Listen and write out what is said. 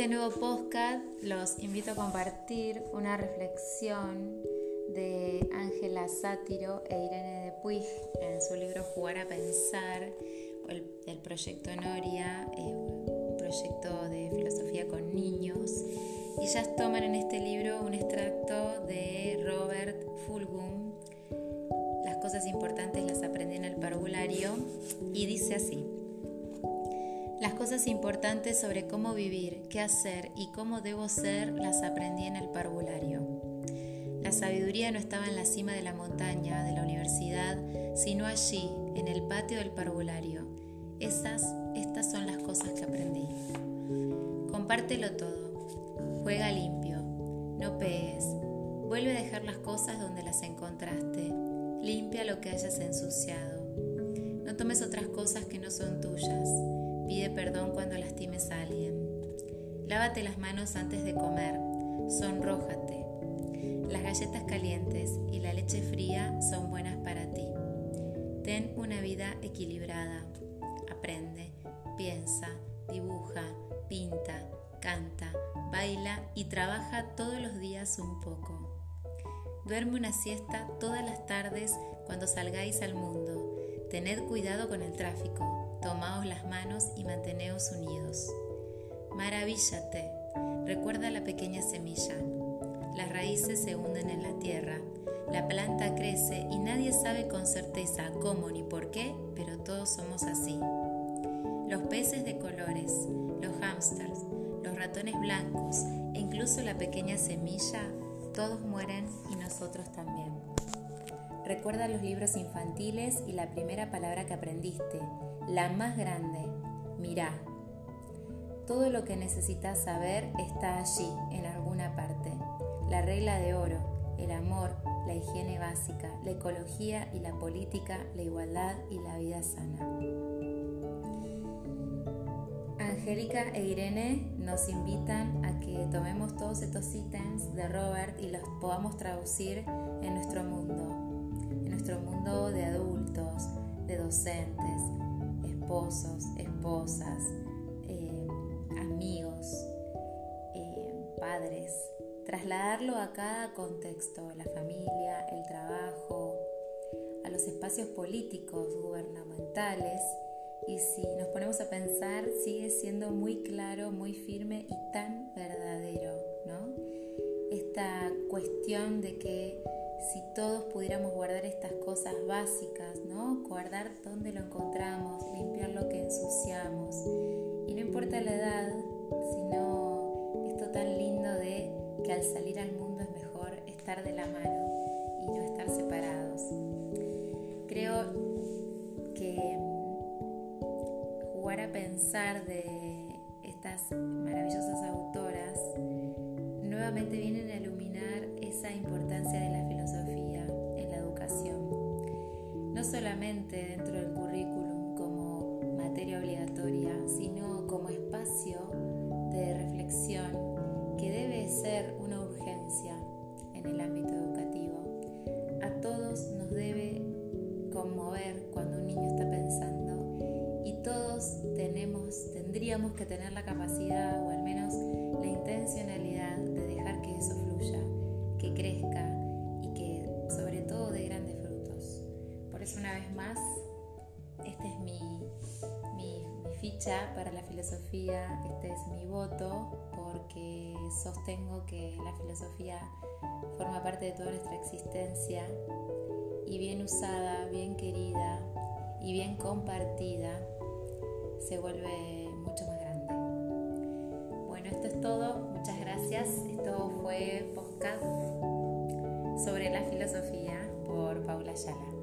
este nuevo podcast los invito a compartir una reflexión de Ángela Sátiro e Irene de Puig en su libro Jugar a Pensar, el, proyecto Noria, eh, un proyecto de filosofía con niños. Y ellas toman en este libro Las cosas importantes sobre cómo vivir, qué hacer y cómo debo ser las aprendí en el parvulario. La sabiduría no estaba en la cima de la montaña, de la universidad, sino allí, en el patio del parvulario. Esas, estas son las cosas que aprendí. Compártelo todo. Juega limpio. No pegues. Vuelve a dejar las cosas donde las encontraste. Limpia lo que hayas ensuciado. No tomes otras cosas que no son tuyas. Pide perdón cuando lastimes a alguien. Lávate las manos antes de comer. Sonrójate. Las galletas calientes y la leche fría son buenas para ti. Ten una vida equilibrada. Aprende, piensa, dibuja, pinta, canta, baila y trabaja todos los días un poco. Duerme una siesta todas las tardes cuando salgáis al mundo. Tened cuidado con el tráfico tomaos las manos y manteneos unidos. Maravíllate, recuerda la pequeña semilla. Las raíces se hunden en la tierra, la planta crece y nadie sabe con certeza cómo ni por qué, pero todos somos así. Los peces de colores, los hámsters, los ratones blancos e incluso la pequeña semilla, todos mueren y nosotros también. Recuerda los libros infantiles y la primera palabra que aprendiste, la más grande, mirá. Todo lo que necesitas saber está allí, en alguna parte. La regla de oro, el amor, la higiene básica, la ecología y la política, la igualdad y la vida sana. Angélica e Irene nos invitan a que tomemos todos estos ítems de Robert y los podamos traducir en nuestro mundo, nuestro mundo de adultos, de docentes, esposos, esposas, eh, amigos, eh, padres, trasladarlo a cada contexto, la familia, el trabajo, a los espacios políticos, gubernamentales, y si nos ponemos a pensar, sigue siendo muy claro, muy firme y tan verdadero, ¿no? Esta cuestión de que si todos pudiéramos guardar estas cosas básicas, ¿no? Guardar dónde lo encontramos, limpiar lo que ensuciamos. Y no importa la edad, sino esto tan lindo de que al salir al mundo es mejor estar de la mano y no estar separados. Creo que jugar a pensar de estas maravillosas autoras nuevamente vienen a iluminar solamente dentro del currículum como materia obligatoria, sino como espacio de reflexión que debe ser una urgencia en el ámbito educativo. A todos nos debe conmover cuando un niño está pensando y todos tenemos, tendríamos que tener la capacidad una vez más, esta es mi, ficha para la filosofía, este es mi voto, porque sostengo que la filosofía forma parte de toda nuestra existencia y bien usada, bien querida y bien compartida, se vuelve mucho más grande. Bueno, esto es todo. Muchas gracias. Esto fue podcast sobre la filosofía por Paula Ayala.